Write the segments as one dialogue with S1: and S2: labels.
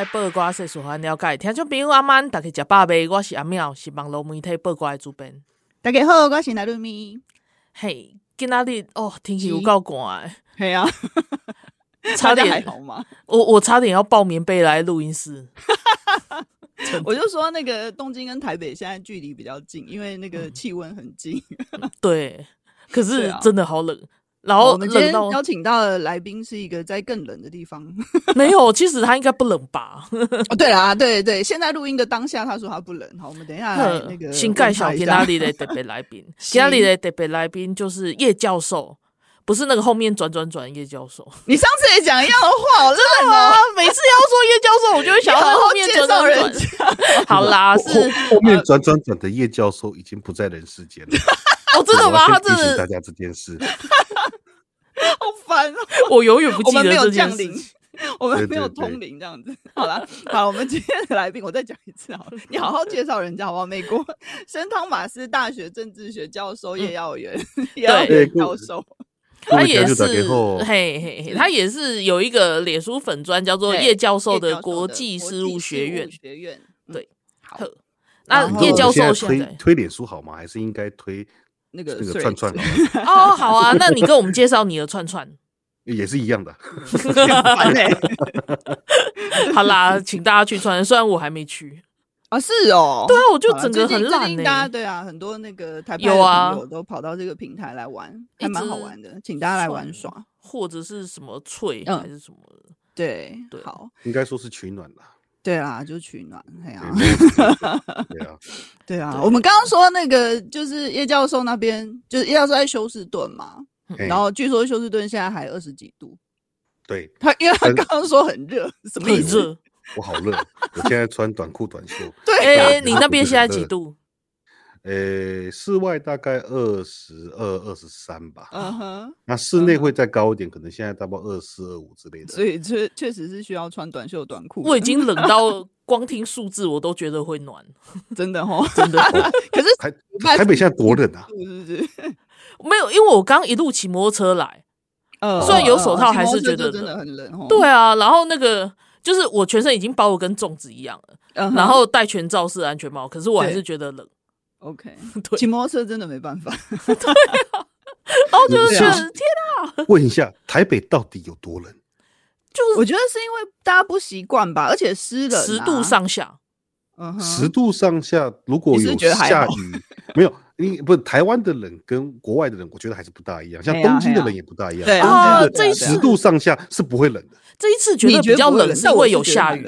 S1: 拜暗头啊，
S2: 报瓜世事还了解，听众朋友阿曼，大家食饱未？我是阿妙，是网络媒体报瓜的主编。
S3: 大家好，我是奈露咪。
S2: 嘿，今仔日哦，天气有够寒，
S3: 嘿啊，
S2: 差点
S3: 还好吗？
S2: 我我差点要抱棉被来录音室。
S3: 我就说那个东京跟台北现在距离比较近，因为那个气温很近。
S2: 嗯、对，可是真的好冷。然后
S3: 我们今天邀请到的来宾是一个在更冷的地方，
S2: 没有，其实他应该不冷吧？
S3: 哦，对啦，对对，现在录音的当下他说他不冷。好，我们等一下那个
S2: 新盖小天哪里的特别来宾，哪里的特别来宾就是叶教授，不是那个后面转转转叶教授。
S3: 你上次也讲一样的话，好烂哦！
S2: 每次要说叶教授，我就会想要在后面转转转。好啦，是
S4: 后面转转转的叶教授已经不在人世间了。
S2: 哦，真的吗？他真的
S4: 大家这件事，
S3: 好烦哦！
S2: 我永远不记得
S3: 我们没有
S2: 这件事
S3: 降临，我们没有通灵这样子。好了，好，我们今天的来宾，我再讲一次好了，你好好介绍人家好不好？美国圣汤马斯大学政治学教授叶耀元，叶耀元教授，
S2: 他也是嘿嘿嘿，他也是有一个脸书粉专叫做叶教授的国际事务学院
S3: 学院。
S2: 对，好，那叶教授现在
S4: 推脸书好吗？还是应该推？
S3: 那个
S4: 那个串串
S2: 哦，好啊，那你跟我们介绍你的串串，
S4: 也是一样的。
S2: 好啦，请大家去穿，虽然我还没去。
S3: 啊，是哦，
S2: 对啊，我就整个很懒
S3: 大家对啊，很多那个台
S2: 有啊，
S3: 都跑到这个平台来玩，还蛮好玩的，请大家来玩耍，
S2: 或者是什么脆还是什么？
S3: 对对，好，
S4: 应该说是取暖啦。
S3: 对啊，就取暖，对啊，
S4: 对啊，
S3: 对啊。我们刚刚说那个就是叶教授那边，就是叶教授在休斯顿嘛，然后据说休斯顿现在还二十几度。
S4: 对，
S3: 他因为他刚刚说很热，什么意思？
S4: 我好热，我现在穿短裤短袖。
S2: 对，哎，你那边现在几度？
S4: 呃，室外大概二十二、二十三吧。
S3: 嗯哼，
S4: 那室内会再高一点，可能现在大概二四、二五之类的。
S3: 所以确确实是需要穿短袖短裤。
S2: 我已经冷到光听数字我都觉得会暖，
S3: 真的哦，
S2: 真的。
S3: 可是
S4: 台台北现在多冷啊？
S3: 是不是？
S2: 没有，因为我刚一路骑摩托车来，呃，虽然有手套，还是觉得
S3: 真的很冷。
S2: 对啊，然后那个就是我全身已经包的跟粽子一样了，然后戴全罩式安全帽，可是我还是觉得冷。
S3: OK，骑摩托车真的没办法。
S2: 对啊，然后就是天啊！
S4: 问一下，台北到底有多冷？
S3: 就是我觉得是因为大家不习惯吧，而且湿冷，
S2: 十度上下。
S3: 嗯，
S4: 十度上下，如果有下雨，没有，你不是台湾的冷跟国外的冷，我觉得还是不大一样。像东京的冷也不大一样。
S3: 对
S2: 啊，这一
S4: 十度上下是不会冷的。
S2: 这一次觉得比较冷，是因为有下雨。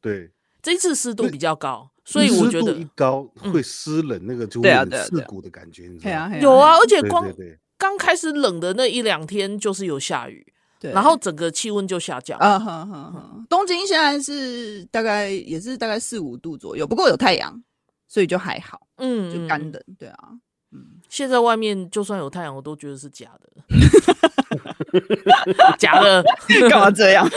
S4: 对，
S2: 这一次湿度比较高。所以我觉得
S4: 一高会湿冷，那个就会有刺骨的感觉，你知道吗？
S2: 有啊，而且光刚开始冷的那一两天就是有下雨，然后整个气温就下降。
S3: 啊哈哈哈！东京现在是大概也是大概四五度左右，不过有太阳，所以就还好。嗯，就干冷。对啊，
S2: 嗯，现在外面就算有太阳，我都觉得是假的。假的，
S3: 干嘛这样？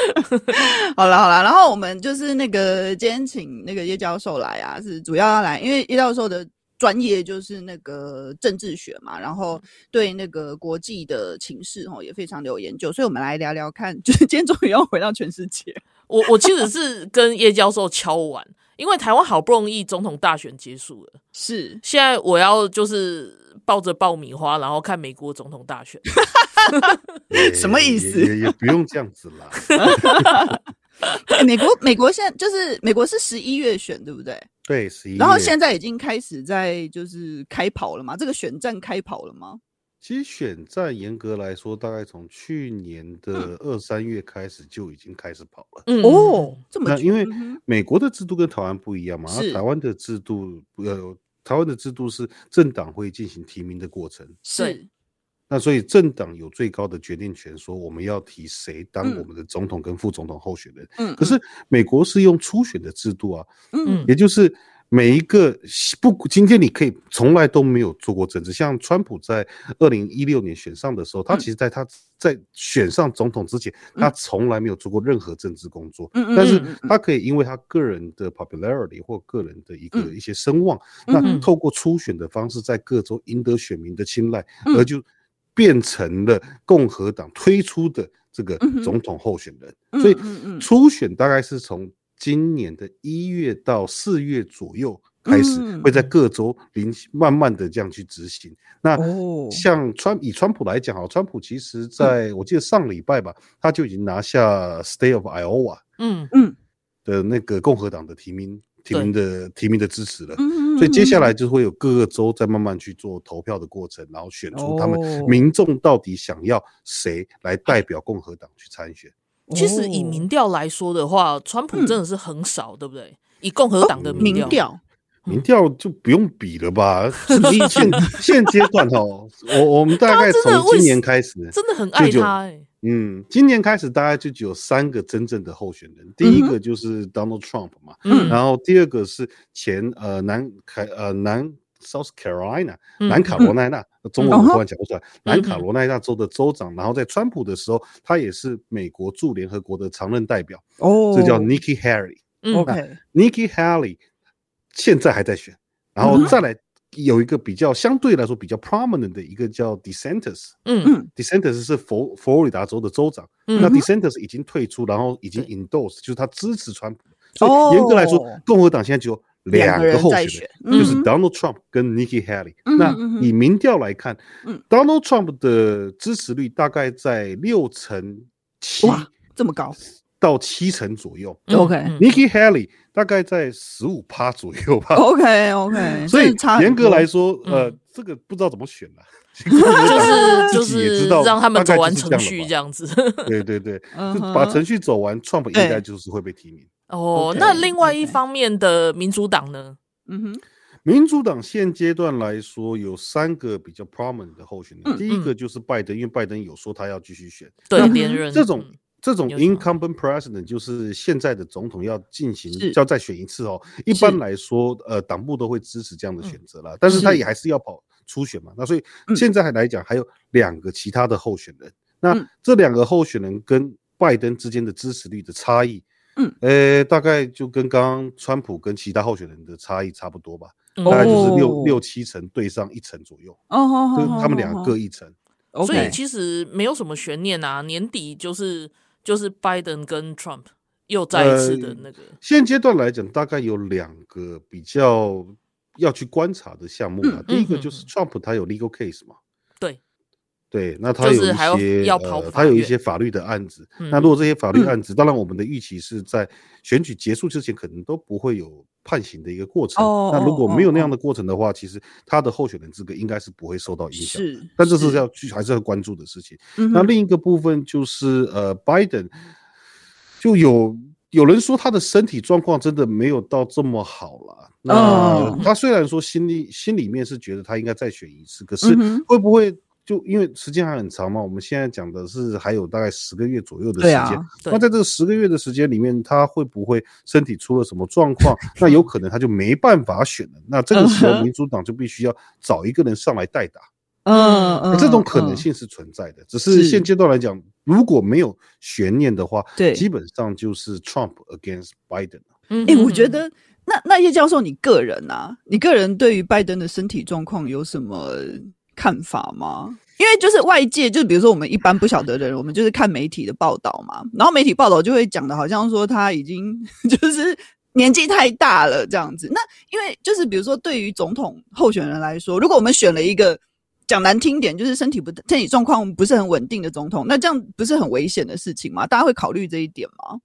S3: 好了好了，然后我们就是那个今天请那个叶教授来啊，是主要要来，因为叶教授的专业就是那个政治学嘛，然后对那个国际的情势哦也非常的有研究，所以我们来聊聊看，就是今天终于要回到全世界。
S2: 我我其实是跟叶教授敲完，因为台湾好不容易总统大选结束了，
S3: 是
S2: 现在我要就是抱着爆米花，然后看美国总统大选。
S3: 什么意思？
S4: 也也不用这样子啦。
S3: 美国，美国现在就是美国是十一月选，对不对？
S4: 对，十一月。
S3: 然后现在已经开始在就是开跑了嘛？这个选战开跑了吗？
S4: 其实选战严格来说，大概从去年的二三月开始就已经开始跑了。
S2: 嗯
S3: 哦，这么
S4: 那因为美国的制度跟台湾不一样嘛，台湾的制度呃，台湾的制度是政党会进行提名的过程。
S3: 是。
S4: 那所以政党有最高的决定权，说我们要提谁当我们的总统跟副总统候选人。嗯，可是美国是用初选的制度啊，嗯，也就是。每一个不，今天你可以从来都没有做过政治。像川普在二零一六年选上的时候，他其实在他在选上总统之前，他从来没有做过任何政治工作。但是他可以因为他个人的 popularity 或个人的一个一些声望，那透过初选的方式，在各州赢得选民的青睐，而就变成了共和党推出的这个总统候选人。所以初选大概是从。今年的一月到四月左右开始，会在。各州临慢慢的这样去执行。那像川以川普来讲啊，川普其实在我记得上礼拜吧，他就已经拿下 State of Iowa，嗯。嗯。的那个共和党的提名提名的提名的支持了。所以接下来就会有各个州在慢慢去做投票的过程，然后选出他们民众到底想要谁来代表共和党去参选。
S2: 其实以民调来说的话，川普真的是很少，对不对？以共和党的民调，
S4: 民调就不用比了吧？现现阶段哦，我我们大概从今年开始，
S2: 真的很爱他哎。
S4: 嗯，今年开始大概就只有三个真正的候选人，第一个就是 Donald Trump 嘛，嗯，然后第二个是前呃南凯呃南。South Carolina，南卡罗来纳，中文我突然讲不出来。南卡罗来纳州的州长，然后在川普的时候，他也是美国驻联合国的常任代表。哦，这叫 Nikki Haley。OK，Nikki Haley 现在还在选，然后再来有一个比较相对来说比较 prominent 的一个叫 DeSantis。嗯嗯，DeSantis 是佛佛罗里达州的州长。那 DeSantis 已经退出，然后已经 endorse，就是他支持川普。所以严格来说，共和党现在只有。两个候选人，嗯、就是 Donald Trump 跟 Nikki Haley。嗯、那以民调来看，嗯、Donald Trump 的支持率大概在六成七，
S3: 哇，这么高，
S4: 到七成左右。
S3: OK，Nikki
S4: Haley 大概在十五趴左右吧。
S3: OK OK，
S4: 所以严格来说，呃，这个不知道怎么选了，
S2: 就是就是让他们走完程序这样子。
S4: 对对对，就把程序走完，Trump 应该就是会被提名。
S2: 哦，那另外一方面的民主党呢？嗯哼，
S4: 民主党现阶段来说有三个比较 prominent 的候选人。第一个就是拜登，因为拜登有说他要继续选，
S2: 对连任。
S4: 这种这种 incumbent president 就是现在的总统要进行要再选一次哦。一般来说，呃，党部都会支持这样的选择啦，但是他也还是要跑初选嘛。那所以现在还来讲，还有两个其他的候选人。那这两个候选人跟拜登之间的支持率的差异。嗯，诶，大概就跟刚刚川普跟其他候选人的差异差不多吧，大概就是六六七成对上一成左右。哦，就他们两个各一成。
S2: 所以其实没有什么悬念啊，年底就是就是拜登跟 Trump 又再一次的那个。
S4: 现阶段来讲，大概有两个比较要去观察的项目啊。第一个就是 Trump 他有 legal case 嘛。
S2: 对。
S4: 对，那他有一些呃，他有一些法律的案子。嗯、那如果这些法律案子，嗯、当然我们的预期是在选举结束之前，可能都不会有判刑的一个过程。哦、那如果没有那样的过程的话，哦、其实他的候选人资格应该是不会受到影响。是，但这是要去还是要关注的事情。是那另一个部分就是呃，拜登就有有人说他的身体状况真的没有到这么好了。那他虽然说心里心里面是觉得他应该再选一次，可是会不会？就因为时间还很长嘛，我们现在讲的是还有大概十个月左右的时间。啊、那在这十个月的时间里面，他会不会身体出了什么状况？那有可能他就没办法选了。那这个时候，民主党就必须要找一个人上来代打。嗯嗯，这种可能性是存在的。只是现阶段来讲，如果没有悬念的话，对，基本上就是 Trump against Biden。
S3: 嗯，哎，我觉得那那叶教授，你个人啊，你个人对于拜登的身体状况有什么？看法吗？因为就是外界，就比如说我们一般不晓得的人，我们就是看媒体的报道嘛。然后媒体报道就会讲的，好像说他已经 就是年纪太大了这样子。那因为就是比如说，对于总统候选人来说，如果我们选了一个讲难听点，就是身体不身体状况不是很稳定的总统，那这样不是很危险的事情吗？大家会考虑这一点吗？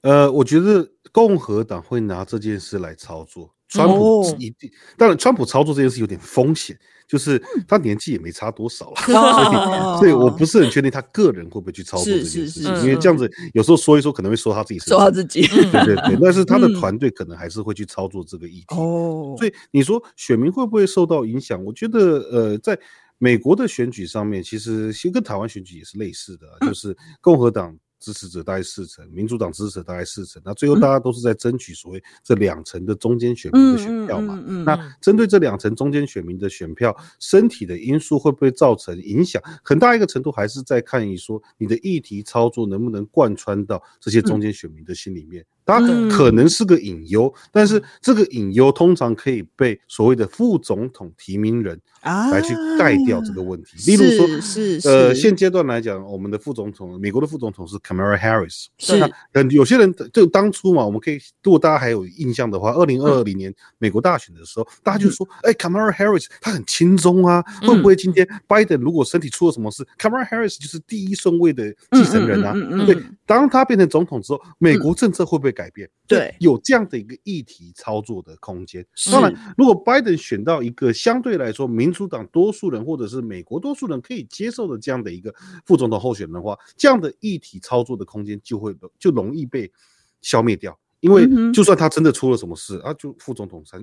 S4: 呃，我觉得共和党会拿这件事来操作。川普一定，当然，川普操作这件事有点风险，就是他年纪也没差多少了，所以，所以我不是很确定他个人会不会去操作这件事情，因为这样子有时候说一说可能会说他自己，
S3: 说他自己，
S4: 对对对，但是他的团队可能还是会去操作这个议题。哦，所以你说选民会不会受到影响？我觉得，呃，在美国的选举上面，其实其实跟台湾选举也是类似的，就是共和党。支持者大概四成，民主党支持者大概四成，那最后大家都是在争取所谓这两成的中间选民的选票嘛。嗯嗯嗯嗯、那针对这两成中间选民的选票，身体的因素会不会造成影响？很大一个程度还是在看你说你的议题操作能不能贯穿到这些中间选民的心里面。它可能是个隐忧，但是这个隐忧通常可以被所谓的副总统提名人来去盖掉这个问题。例如说，是呃，现阶段来讲，我们的副总统，美国的副总统是 Kamala Harris。是。那有些人就当初嘛，我们可以，如果大家还有印象的话，二零二零年美国大选的时候，大家就说，哎，Kamala Harris 他很轻松啊，会不会今天 Biden 如果身体出了什么事，Kamala Harris 就是第一顺位的继承人啊？对，当他变成总统之后，美国政策会不会改变，对，有这样的一个议题操作的空间。当然，如果拜登选到一个相对来说民主党多数人或者是美国多数人可以接受的这样的一个副总统候选人的话，这样的议题操作的空间就会就容易被消灭掉。因为就算他真的出了什么事啊，就副总统才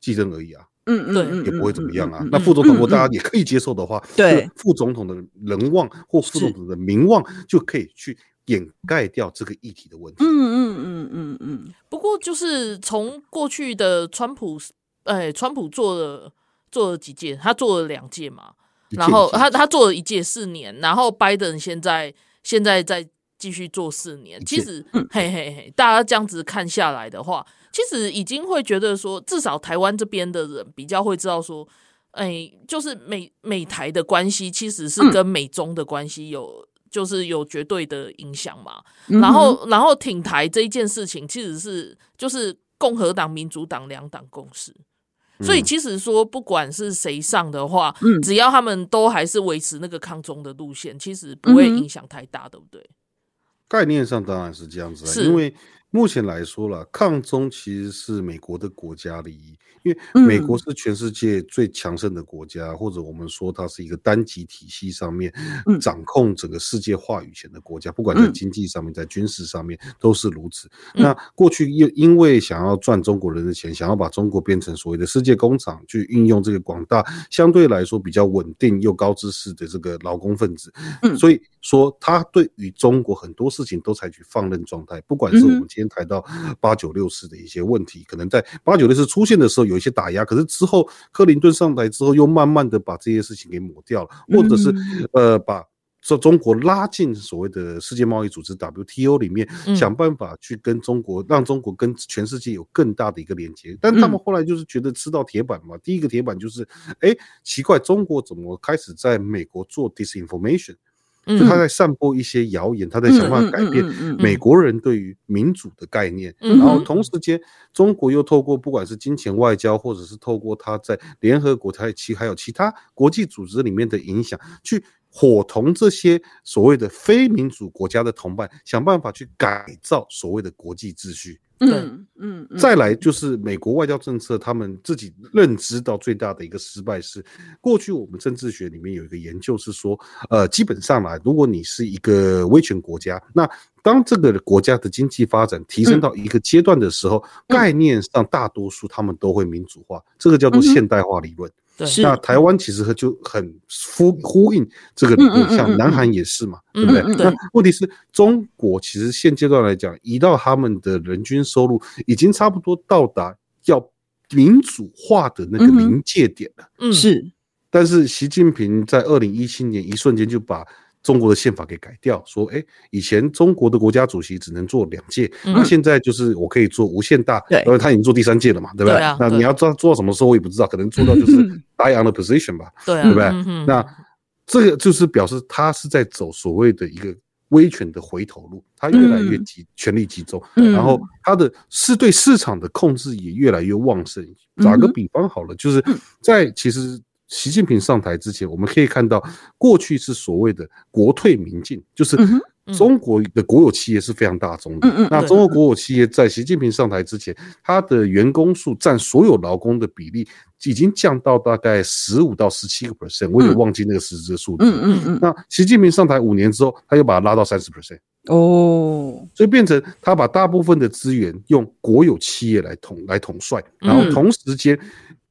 S4: 继任而已啊，嗯嗯，也不会怎么样啊。那副总统如果大家也可以接受的话，对副总统的人望或副总统的名望就可以去。掩盖掉这个议题的问题。嗯嗯嗯
S2: 嗯嗯。不过就是从过去的川普，哎，川普做了做了几届，他做了两届嘛，然后他他做了一届四年，然后拜登现在现在在继续做四年。其实，嘿嘿嘿，大家这样子看下来的话，其实已经会觉得说，至少台湾这边的人比较会知道说，哎，就是美美台的关系其实是跟美中的关系有。就是有绝对的影响嘛，然后然后挺台这一件事情，其实是就是共和党、民主党两党共识，所以其实说不管是谁上的话，只要他们都还是维持那个抗中的路线，其实不会影响太大，对不对？
S4: 概念上当然是这样子，因为目前来说了，抗中其实是美国的国家利益。因为美国是全世界最强盛的国家，或者我们说它是一个单极体系上面掌控整个世界话语权的国家，不管在经济上面，在军事上面都是如此。那过去又因为想要赚中国人的钱，想要把中国变成所谓的世界工厂，去运用这个广大相对来说比较稳定又高知识的这个劳工分子，所以说他对于中国很多事情都采取放任状态。不管是我们今天谈到八九六四的一些问题，可能在八九六四出现的时候有。一些打压，可是之后克林顿上台之后，又慢慢的把这些事情给抹掉了，或者是呃，把这中国拉进所谓的世界贸易组织 WTO 里面，想办法去跟中国，让中国跟全世界有更大的一个连接。但他们后来就是觉得吃到铁板嘛，第一个铁板就是，哎，奇怪，中国怎么开始在美国做 disinformation？就他在散播一些谣言，他在想办法改变美国人对于民主的概念，然后同时间，中国又透过不管是金钱外交，或者是透过他在联合国、台其还有其他国际组织里面的影响，去伙同这些所谓的非民主国家的同伴，想办法去改造所谓的国际秩序。嗯嗯，再来就是美国外交政策，他们自己认知到最大的一个失败是，过去我们政治学里面有一个研究是说，呃，基本上来，如果你是一个威权国家，那当这个国家的经济发展提升到一个阶段的时候，概念上大多数他们都会民主化，这个叫做现代化理论。对，那台湾其实就很呼呼应这个理论，像南韩也是嘛，对不对？那问题是中国其实现阶段来讲，移到他们的人均收入已经差不多到达要民主化的那个临界点了。嗯，是。但是习近平在二零一七年一瞬间就把。中国的宪法给改掉，说，哎，以前中国的国家主席只能做两届，那现在就是我可以做无限大，因为他已经做第三届了嘛，对不对？那你要做做到什么时候，我也不知道，可能做到就是 die on the position 吧，对不对？那这个就是表示他是在走所谓的一个威权的回头路，他越来越集权力集中，然后他的是对市场的控制也越来越旺盛。打个比方好了，就是在其实。习近平上台之前，我们可以看到，过去是所谓的国退民进，就是中国的国有企业是非常大宗的。那中国国有企业在习近平上台之前，它的员工数占所有劳工的比例已经降到大概十五到十七个 percent，我也忘记那个实质的数字。那习近平上台五年之后，他又把它拉到三十 percent。哦，所以变成他把大部分的资源用国有企业来统来统帅，然后同时间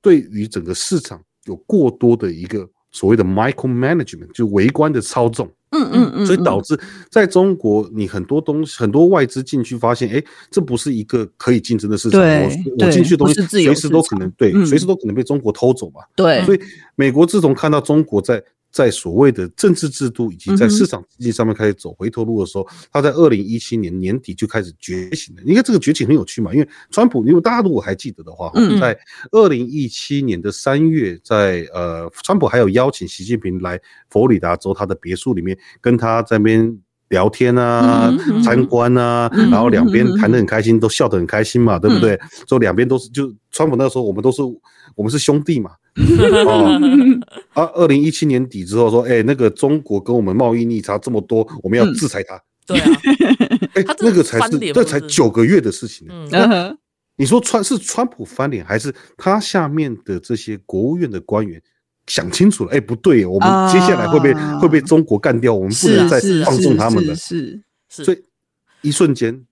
S4: 对于整个市场。有过多的一个所谓的 micro management，就微观的操纵。
S3: 嗯嗯嗯，
S4: 所以导致在中国，你很多东西，很多外资进去，发现，哎，这不是一个可以竞争的市场。我我进去的东西随时都可能对，随时都可能被中国偷走嘛。
S3: 对，
S4: 所以美国自从看到中国在在所谓的政治制度以及在市场经济上面开始走回头路的时候，他在二零一七年年底就开始觉醒了。你看这个觉醒很有趣嘛，因为川普，因为大家如果还记得的话，在二零一七年的三月，在呃，川普还有邀请习近平来佛罗里达州他的别墅里面跟他在那边聊天啊、参观啊，然后两边谈得很开心，都笑得很开心嘛，对不对？所以两边都是就川普那时候，我们都是我们是兄弟嘛。哦，啊，二零一七年底之后说，哎、欸，那个中国跟我们贸易逆差这么多，我们要制裁他。
S2: 嗯、对啊，
S4: 哎、欸，那个才是，这才九个月的事情。嗯，你说川是川普翻脸，还是他下面的这些国务院的官员想清楚了？哎、欸，不对，我们接下来会被、啊、会被中国干掉，我们不能再放纵他们了。
S3: 是，是，是，
S4: 所以一瞬间，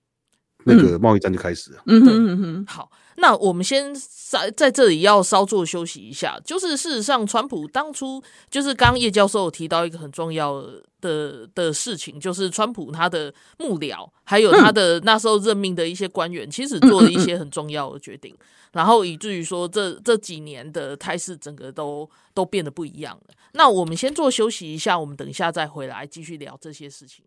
S4: 那个贸易战就开始了。
S3: 嗯嗯嗯，
S2: 好。那我们先在在这里要稍作休息一下，就是事实上，川普当初就是刚刚叶教授有提到一个很重要的的事情，就是川普他的幕僚还有他的那时候任命的一些官员，其实做了一些很重要的决定，然后以至于说这这几年的态势整个都都变得不一样了。那我们先做休息一下，我们等一下再回来继续聊这些事情。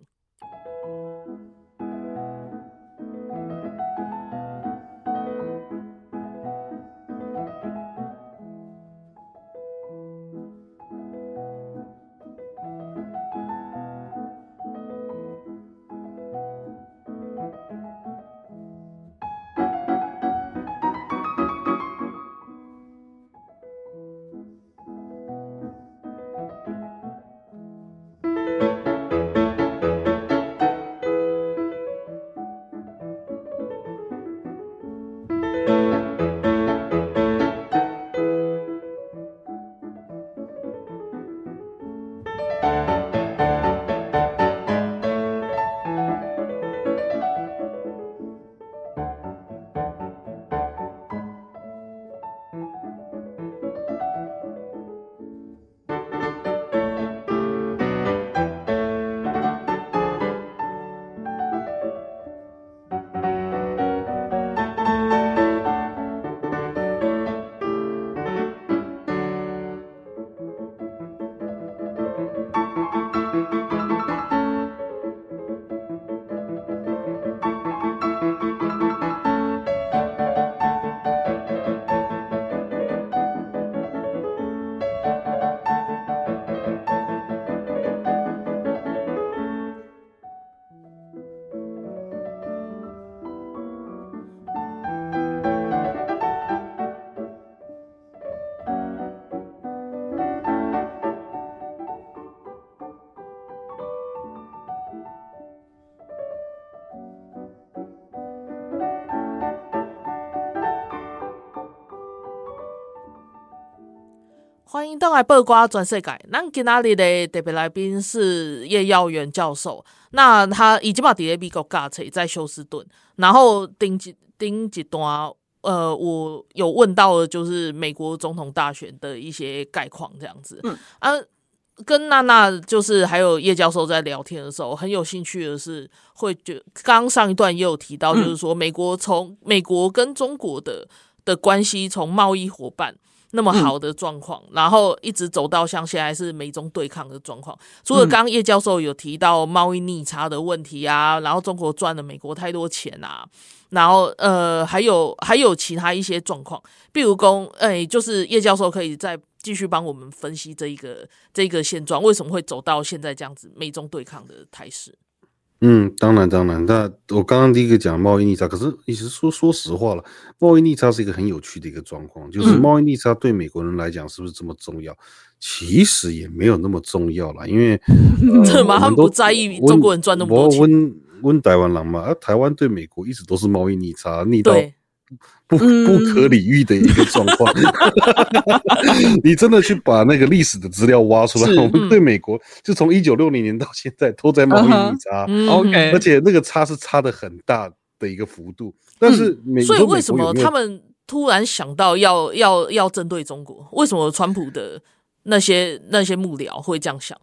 S2: 欢迎登来报瓜转世界。那今天的特别来宾是叶耀元教授。那他已经把 D A B 给搞成在休斯顿。然后顶几顶几段，呃，我有问到的就是美国总统大选的一些概况这样子。嗯啊，跟娜娜就是还有叶教授在聊天的时候，很有兴趣的是，会觉刚上一段也有提到，就是说美国从美国跟中国的的关系从贸易伙伴。那么好的状况，嗯，然后一直走到像现在是美中对抗的状况。除了刚刚叶教授有提到贸易逆差的问题啊，然后中国赚了美国太多钱啊，然后呃还有还有其他一些状况，比如说，哎，就是叶教授可以再继续帮我们分析这一个这一个现状，为什么会走到现在这样子美中对抗的态势？
S4: 嗯，当然当然，那我刚刚第一个讲贸易逆差，可是你是说说实话了，贸易逆差是一个很有趣的一个状况，就是贸易逆差对美国人来讲是不是这么重要？嗯、其实也没有那么重要了，因为
S2: 这嘛，他们不在意中国人赚那么多钱。
S4: 温温台湾人嘛，台湾对美国一直都是贸易逆差，逆到。不不可理喻的一个状况，嗯、你真的去把那个历史的资料挖出来，我们对美国就从一九六零年到现在都在贸易逆差，OK，而且那个差是差的很大的一个幅度。但是美，
S2: 所以为什么他们突然想到要要要针对中国？为什么川普的那些那些幕僚会这样想？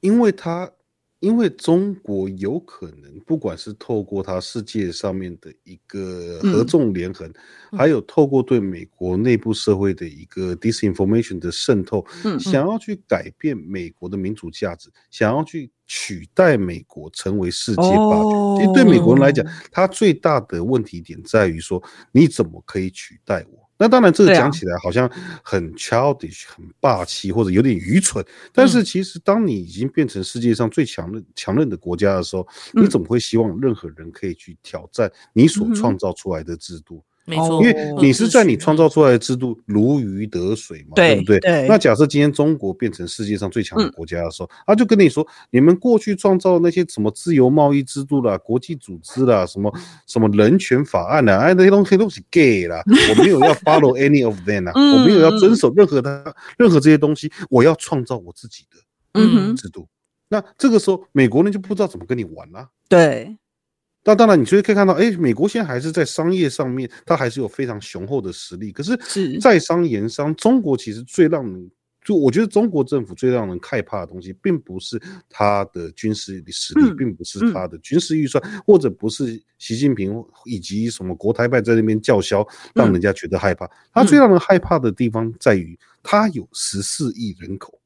S4: 因为他。因为中国有可能，不管是透过它世界上面的一个合纵连横，嗯、还有透过对美国内部社会的一个 disinformation 的渗透，想要去改变美国的民主价值，想要去取代美国成为世界霸权。哦、其实对美国人来讲，他最大的问题点在于说，你怎么可以取代我？那当然，这个讲起来好像很 childish、很霸气，或者有点愚蠢。但是，其实当你已经变成世界上最强的、强韧的国家的时候，你怎么会希望任何人可以去挑战你所创造出来的制度？
S2: 没错，
S4: 因为你是在你创造出来的制度如鱼得水嘛，对不对？那假设今天中国变成世界上最强的国家的时候，他就跟你说，你们过去创造那些什么自由贸易制度啦、国际组织啦、什么什么人权法案啦，哎，那些东西都是 gay 啦，我没有要 follow any of them 啊，我没有要遵守任何的任何这些东西，我要创造我自己的嗯制度。那这个时候，美国人就不知道怎么跟你玩了。
S3: 对。
S4: 那当然，你就会可以看到，哎，美国现在还是在商业上面，它还是有非常雄厚的实力。可是，在商言商，中国其实最让人，就我觉得中国政府最让人害怕的东西，并不是它的军事实力，并不是它的军事预算，或者不是习近平以及什么国台办在那边叫嚣，让人家觉得害怕。它最让人害怕的地方在于，它有十四亿人口。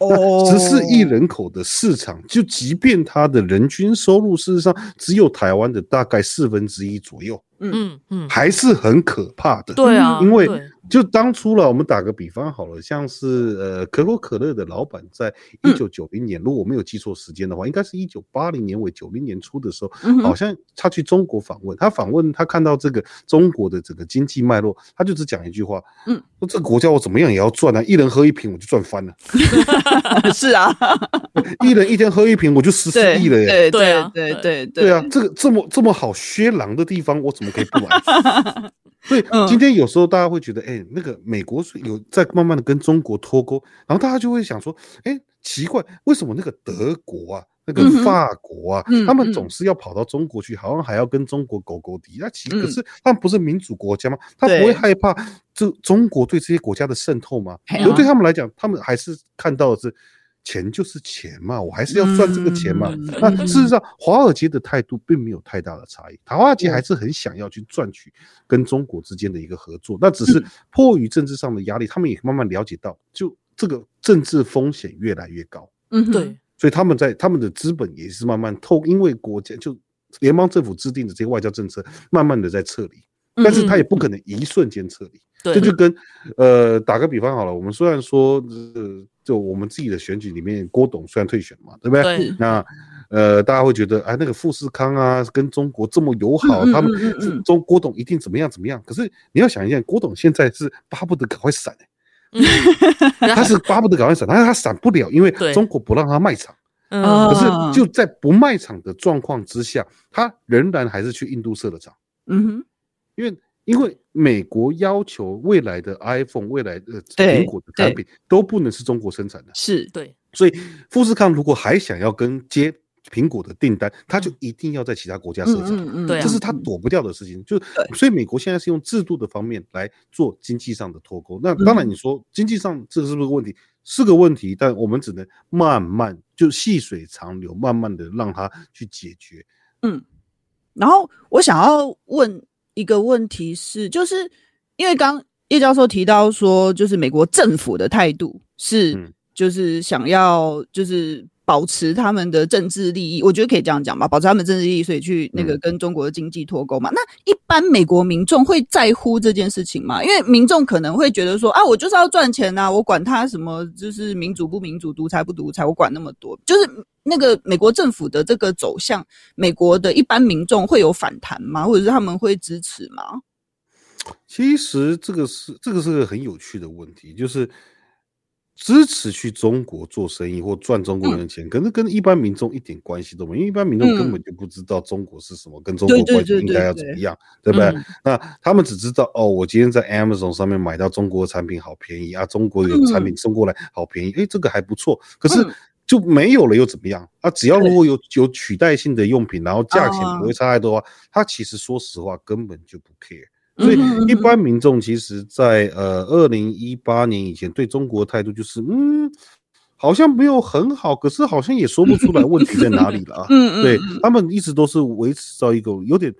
S4: 那十四亿人口的市场，就即便它的人均收入事实上只有台湾的大概四分之一左右，嗯。嗯，还是很可怕的。
S2: 对啊，
S4: 因为。就当初了，我们打个比方好了，像是呃可口可乐的老板在一九九零年，嗯、如果我没有记错时间的话，应该是一九八零年尾九零年初的时候，嗯、好像他去中国访问，他访问他看到这个中国的整个经济脉络，他就只讲一句话，嗯，说这个国家我怎么样也要赚啊，一人喝一瓶我就赚翻了，
S3: 是啊，
S4: 一人一天喝一瓶我就十四亿了耶，
S3: 对对啊对。对。
S4: 对啊，这个这么这么好削狼的地方，我怎么可以不玩？所以今天有时候大家会觉得，哎、欸，那个美国有在慢慢的跟中国脱钩，然后大家就会想说，哎、欸，奇怪，为什么那个德国啊，那个法国啊，嗯、他们总是要跑到中国去，好像还要跟中国勾勾底？那其实可是他们不是民主国家吗？他不会害怕这中国对这些国家的渗透吗？对，对他们来讲，他们还是看到的是。钱就是钱嘛，我还是要赚这个钱嘛。嗯、那事实上，华尔街的态度并没有太大的差异，华尔街还是很想要去赚取跟中国之间的一个合作。那只是迫于政治上的压力，他们也慢慢了解到，就这个政治风险越来越高。
S2: 嗯，对。
S4: 所以他们在他们的资本也是慢慢透，因为国家就联邦政府制定的这些外交政策，慢慢的在撤离。但是他也不可能一瞬间撤离。这、嗯、就跟呃打个比方好了，我们虽然说呃。就我们自己的选举里面，郭董虽然退选嘛，对不对？对。那呃，大家会觉得，哎，那个富士康啊，跟中国这么友好，嗯、他们中郭董一定怎么样怎么样？可是你要想一下，郭董现在是巴不得赶快闪、他是巴不得赶快闪，但是他闪不了，因为中国不让他卖场。嗯。可是就在不卖场的状况之下，他仍然还是去印度设了厂。嗯哼。因为。因为美国要求未来的 iPhone、未来的苹果的产品都不能是中国生产的，
S3: 是
S2: 对。
S4: 所以富士康如果还想要跟接苹果的订单，他就一定要在其他国家设厂，嗯嗯，这是他躲不掉的事情。就所以美国现在是用制度的方面来做经济上的脱钩。那当然你说经济上这个是不是个问题？是个问题，但我们只能慢慢就细水长流，慢慢的让它去解决。
S3: 嗯，然后我想要问。一个问题是，就是因为刚叶教授提到说，就是美国政府的态度是，就是想要就是保持他们的政治利益，我觉得可以这样讲吧，保持他们的政治利益，所以去那个跟中国的经济脱钩嘛。那一般美国民众会在乎这件事情吗？因为民众可能会觉得说，啊，我就是要赚钱呐，我管他什么，就是民主不民主，独裁不独裁，我管那么多，就是。那个美国政府的这个走向，美国的一般民众会有反弹吗？或者是他们会支持吗？
S4: 其实这个是这个是个很有趣的问题，就是支持去中国做生意或赚中国人的钱，嗯、可是跟一般民众一点关系都没有，因为一般民众根本就不知道中国是什么，嗯、跟中国关系应该要怎么样，对不对？嗯、那他们只知道哦，我今天在 Amazon 上面买到中国的产品好便宜啊，中国有产品送过来好便宜，哎、嗯，这个还不错，可是。嗯就没有了又怎么样啊？只要如果有有取代性的用品，然后价钱不会差太多的话，他其实说实话根本就不 care。所以一般民众其实在呃二零一八年以前对中国态度就是嗯。好像没有很好，可是好像也说不出来问题在哪里了啊。嗯嗯，对他们一直都是维持到一个有点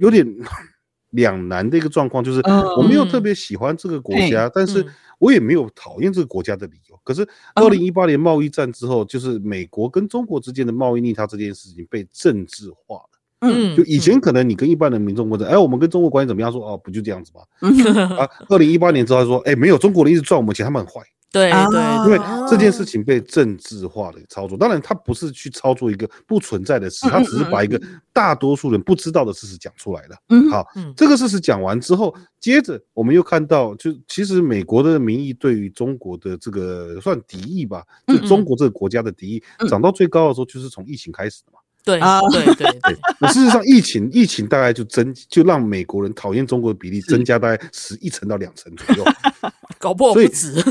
S4: 有点 两难的一个状况，就是我没有特别喜欢这个国家，但是我也没有讨厌这个国家的理由。可是二零一八年贸易战之后，就是美国跟中国之间的贸易逆差这件事情被政治化了。嗯，就以前可能你跟一般的民众问的，哎，我们跟中国关系怎么样？说哦，不就这样子吗？啊，二零一八年之后他说，哎，没有，中国人一直赚我们钱，他们很坏。
S2: 对对，
S4: 因为这件事情被政治化的操作，当然他不是去操作一个不存在的事，他只是把一个大多数人不知道的事实讲出来了。嗯，好，这个事实讲完之后，接着我们又看到，就其实美国的民意对于中国的这个算敌意吧，就中国这个国家的敌意涨到最高的时候，就是从疫情开始的嘛。
S2: 对啊，对对对。
S4: 那 事实上，疫情疫情大概就增，就让美国人讨厌中国的比例增加大概十一成到两成左右，
S2: 搞不好不止。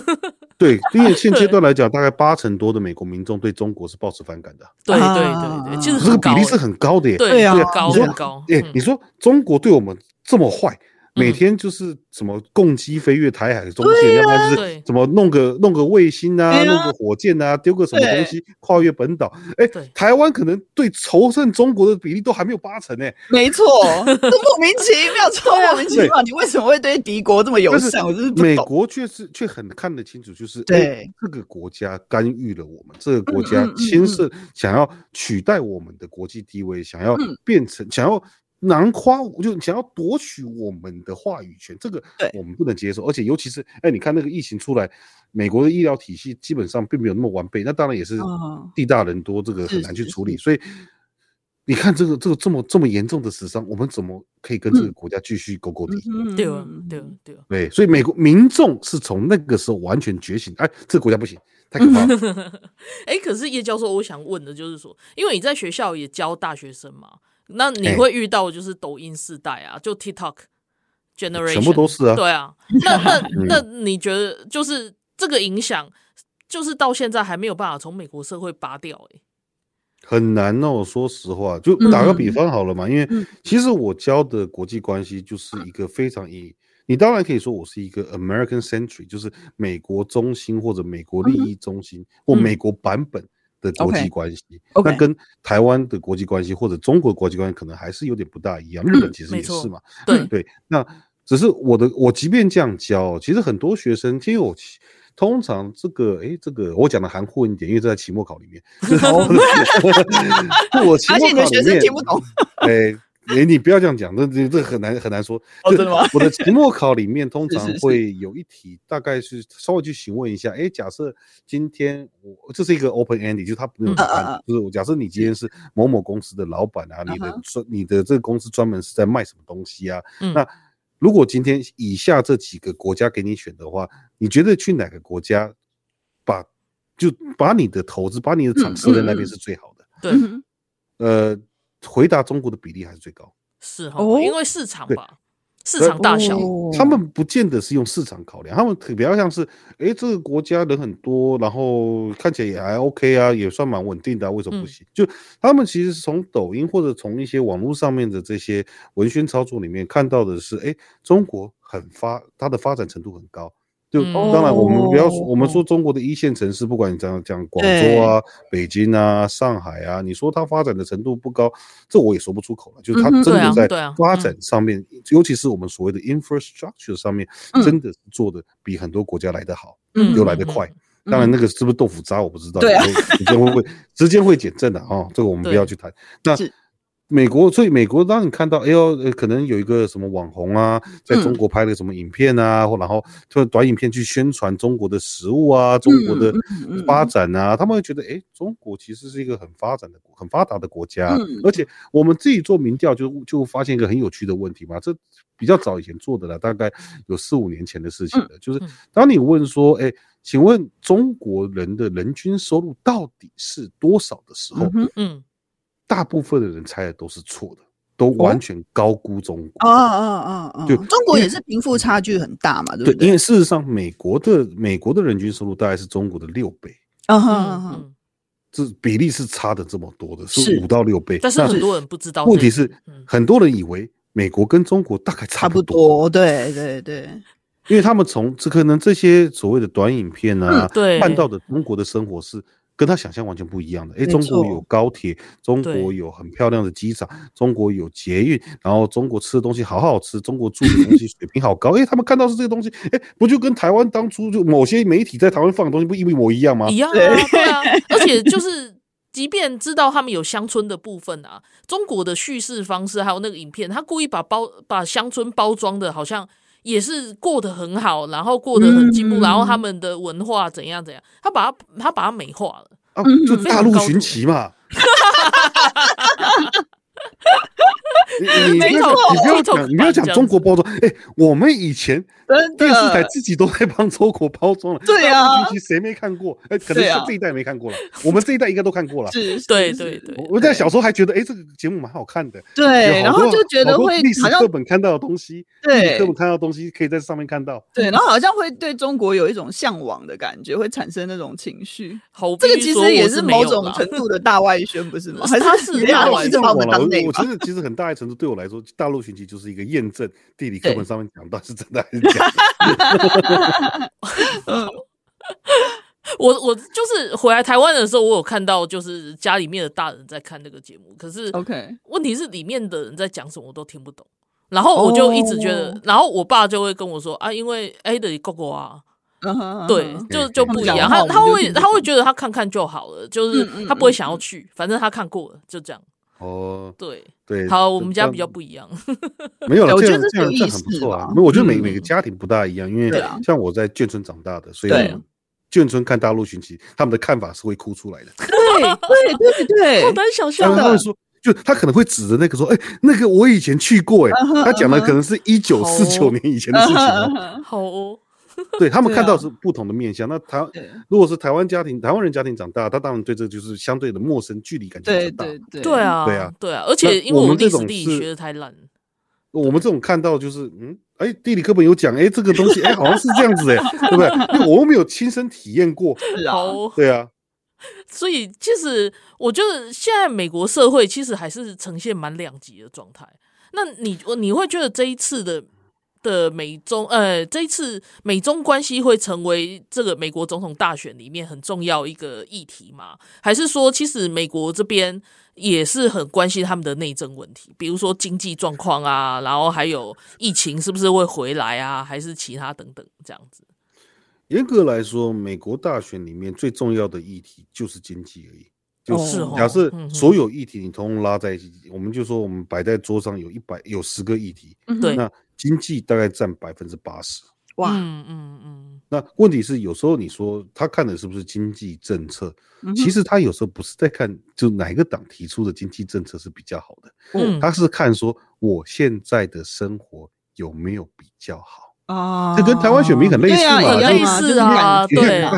S4: 对，因为现阶段来讲，大概八成多的美国民众对中国是抱持反感的。
S2: 对对对对，其实
S4: 这个比例是很高的耶。
S2: 对啊，高很高。
S4: 哎，你说中国对我们这么坏？每天就是什么共机飞越台海的中线，要不然就是怎么弄个弄个卫星啊，弄个火箭啊，丢个什么东西跨越本岛。哎，台湾可能对仇恨中国的比例都还没有八成呢。
S3: 没错，这莫名其妙，超莫名其妙。你为什么会对敌国这么友善？我就是
S4: 美国却是却很看得清楚，就是对这个国家干预了我们，这个国家牵涉想要取代我们的国际地位，想要变成想要。囊括就想要夺取我们的话语权，这个我们不能接受。而且尤其是哎，你看那个疫情出来，美国的医疗体系基本上并没有那么完备，那当然也是地大人多，这个很难去处理。所以你看这个这个这么这么严重的死伤，我们怎么可以跟这个国家继续勾勾底？
S2: 对对对
S4: 对，所以美国民众是从那个时候完全觉醒，哎，这个国家不行，太可怕了。
S2: 哎，可是叶教授，我想问的就是说，因为你在学校也教大学生嘛。那你会遇到就是抖音世代啊，就 TikTok generation，
S4: 全部都是啊。
S2: 对啊，那那那你觉得就是这个影响，就是到现在还没有办法从美国社会拔掉诶、欸，
S4: 很难哦。说实话，就打个比方好了嘛，因为其实我教的国际关系就是一个非常以，你当然可以说我是一个 American century，就是美国中心或者美国利益中心或美国版本。的国际关系，那跟台湾的国际关系或者中国国际关系可能还是有点不大一样。日本其实也是嘛，对对。那只是我的，我即便这样教，其实很多学生，因为我通常这个，哎，这个我讲的含糊一点，因为这在期末考里面。我 期末考里面，而且你的学生听不懂。哎。哎，你不要这样讲，这这这很难很难说。
S3: 哦，真的吗？
S4: 我的期末考里面 通常会有一题，大概是稍微去询问一下。哎，假设今天我这是一个 open ending，就是他不用答案，就是我假设你今天是某某公司的老板啊，你的专你的这个公司专门是在卖什么东西啊？那如果今天以下这几个国家给你选的话，你觉得去哪个国家把就把你的投资把你的厂设在那边是最好的？
S2: 对，
S4: 呃。回答中国的比例还是最高，
S2: 是哦，因为市场吧，市场大小，
S4: 他们不见得是用市场考量，他们比较像是，哎，这个国家人很多，然后看起来也还 OK 啊，也算蛮稳定的，为什么不行？就他们其实从抖音或者从一些网络上面的这些文宣操作里面看到的是，哎，中国很发，它的发展程度很高。就当然，我们不要说，我们说中国的一线城市，不管你讲讲广州啊、北京啊、上海啊，你说它发展的程度不高，这我也说不出口了。就是它真的在发展上面，尤其是我们所谓的 infrastructure 上面，真的是做的比很多国家来得好，又来得快。当然，那个是不是豆腐渣，我不知道。对啊，时间会不会时间会减震的啊？这个我们不要去谈。那。美国，所以美国，当你看到，哎呦，可能有一个什么网红啊，在中国拍了什么影片啊，或然后就短影片去宣传中国的食物啊，中国的发展啊，他们会觉得，哎，中国其实是一个很发展的、很发达的国家。而且我们自己做民调，就就发现一个很有趣的问题嘛，这比较早以前做的了，大概有四五年前的事情了，就是当你问说，哎，请问中国人的人均收入到底是多少的时候，嗯。大部分的人猜的都是错的，都完全高估中国。啊啊啊啊！就
S3: 中国也是贫富差距很大嘛，对不
S4: 对？因为事实上，美国的美国的人均收入大概是中国的六倍。啊哈，这比例是差的这么多的，是五到六倍。
S2: 但是很多人不知道。
S4: 问题是，很多人以为美国跟中国大概差不多。
S3: 差不多，对对对。
S4: 因为他们从这可能这些所谓的短影片啊，
S2: 嗯、对
S4: 看到的中国的生活是跟他想象完全不一样的。哎，中国有高铁，中国有很漂亮的机场，中国有捷运，然后中国吃的东西好好吃，中国住的东西水平好高。哎，他们看到是这个东西，哎，不就跟台湾当初就某些媒体在台湾放的东西不一模一样吗？
S2: 一样啊，对啊。而且就是，即便知道他们有乡村的部分啊，中国的叙事方式还有那个影片，他故意把包把乡村包装的好像。也是过得很好，然后过得很进步，嗯、然后他们的文化怎样怎样，他把他他把他美化了
S4: 啊，就大陆寻奇嘛。你你不要你不要讲，你不要讲中国包装。哎，我们以前电视台自己都在帮中国包装了。对啊，谁没看过？哎，可能是这一代没看过了。我们这一代应该都看过了。
S2: 是，对对对。
S4: 我在小时候还觉得，哎，这个节目蛮好看的。
S3: 对，然后就觉得会
S4: 历史课本看到的东西，对，课本看到的东西可以在上面看到。
S3: 对，然后好像会对中国有一种向往的感觉，会产生那种情绪。
S2: 好，
S3: 这个其实也是某种程度的大外宣，不是吗？还是
S2: 他是大外宣？
S4: 我觉得其实很大一程度对我来说，大陆寻奇就是一个验证地理课本上面讲到是真的还是假的。
S2: 我我就是回来台湾的时候，我有看到就是家里面的大人在看那个节目，可是 OK，问题是里面的人在讲什么我都听不懂，然后我就一直觉得，然后我爸就会跟我说啊，因为 A 的哥哥啊，对，就就不一样，他他会他会觉得他看看就好了，就是他不会想要去，反正他看过了，就这样。哦，对对，好，我们家比较不一样。
S4: 没有了，这样这样这样很不错啊。我觉得每每个家庭不大一样，因为像我在眷村长大的，所以眷村看大陆寻奇，他们的看法是会哭出来的。
S3: 对对对对，好难想象的。
S4: 他会说，就他可能会指着那个说：“哎，那个我以前去过。”哎，他讲的可能是一九四九年以前的事情。
S2: 好哦。
S4: 对他们看到是不同的面向，那台如果是台湾家庭、台湾人家庭长大，他当然对这就是相对的陌生，距离感就很大。
S2: 对对对啊，对啊，对啊，而且因为我们历史地理学的太烂，
S4: 我们这种看到就是嗯，哎，地理课本有讲，哎，这个东西，哎，好像是这样子，哎，对不对？因为我又没有亲身体验过，是啊，对啊，
S2: 所以其实我觉得现在美国社会其实还是呈现蛮两极的状态。那你你会觉得这一次的？的美中，呃，这一次美中关系会成为这个美国总统大选里面很重要一个议题吗？还是说，其实美国这边也是很关心他们的内政问题，比如说经济状况啊，然后还有疫情是不是会回来啊，还是其他等等这样子？
S4: 严格来说，美国大选里面最重要的议题就是经济而已。就是假设所有议题你统统拉在一起，我们就说我们摆在桌上有一百有十个议题，
S2: 对，
S4: 那。经济大概占百分之八十，
S2: 哇，嗯嗯嗯。
S4: 那问题是，有时候你说他看的是不是经济政策？其实他有时候不是在看，就哪个党提出的经济政策是比较好的，嗯，他是看说我现在的生活有没有比较好。啊？这跟台湾选民很类似嘛，
S2: 很类似啊，对，